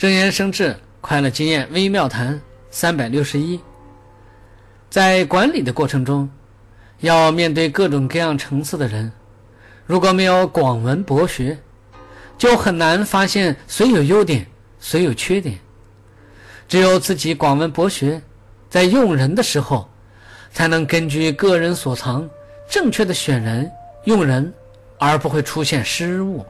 正言生智快乐经验微妙谈三百六十一。在管理的过程中要面对各种各样层次的人如果没有广文博学就很难发现谁有优点谁有缺点。只有自己广文博学在用人的时候才能根据个人所长正确的选人用人而不会出现失误。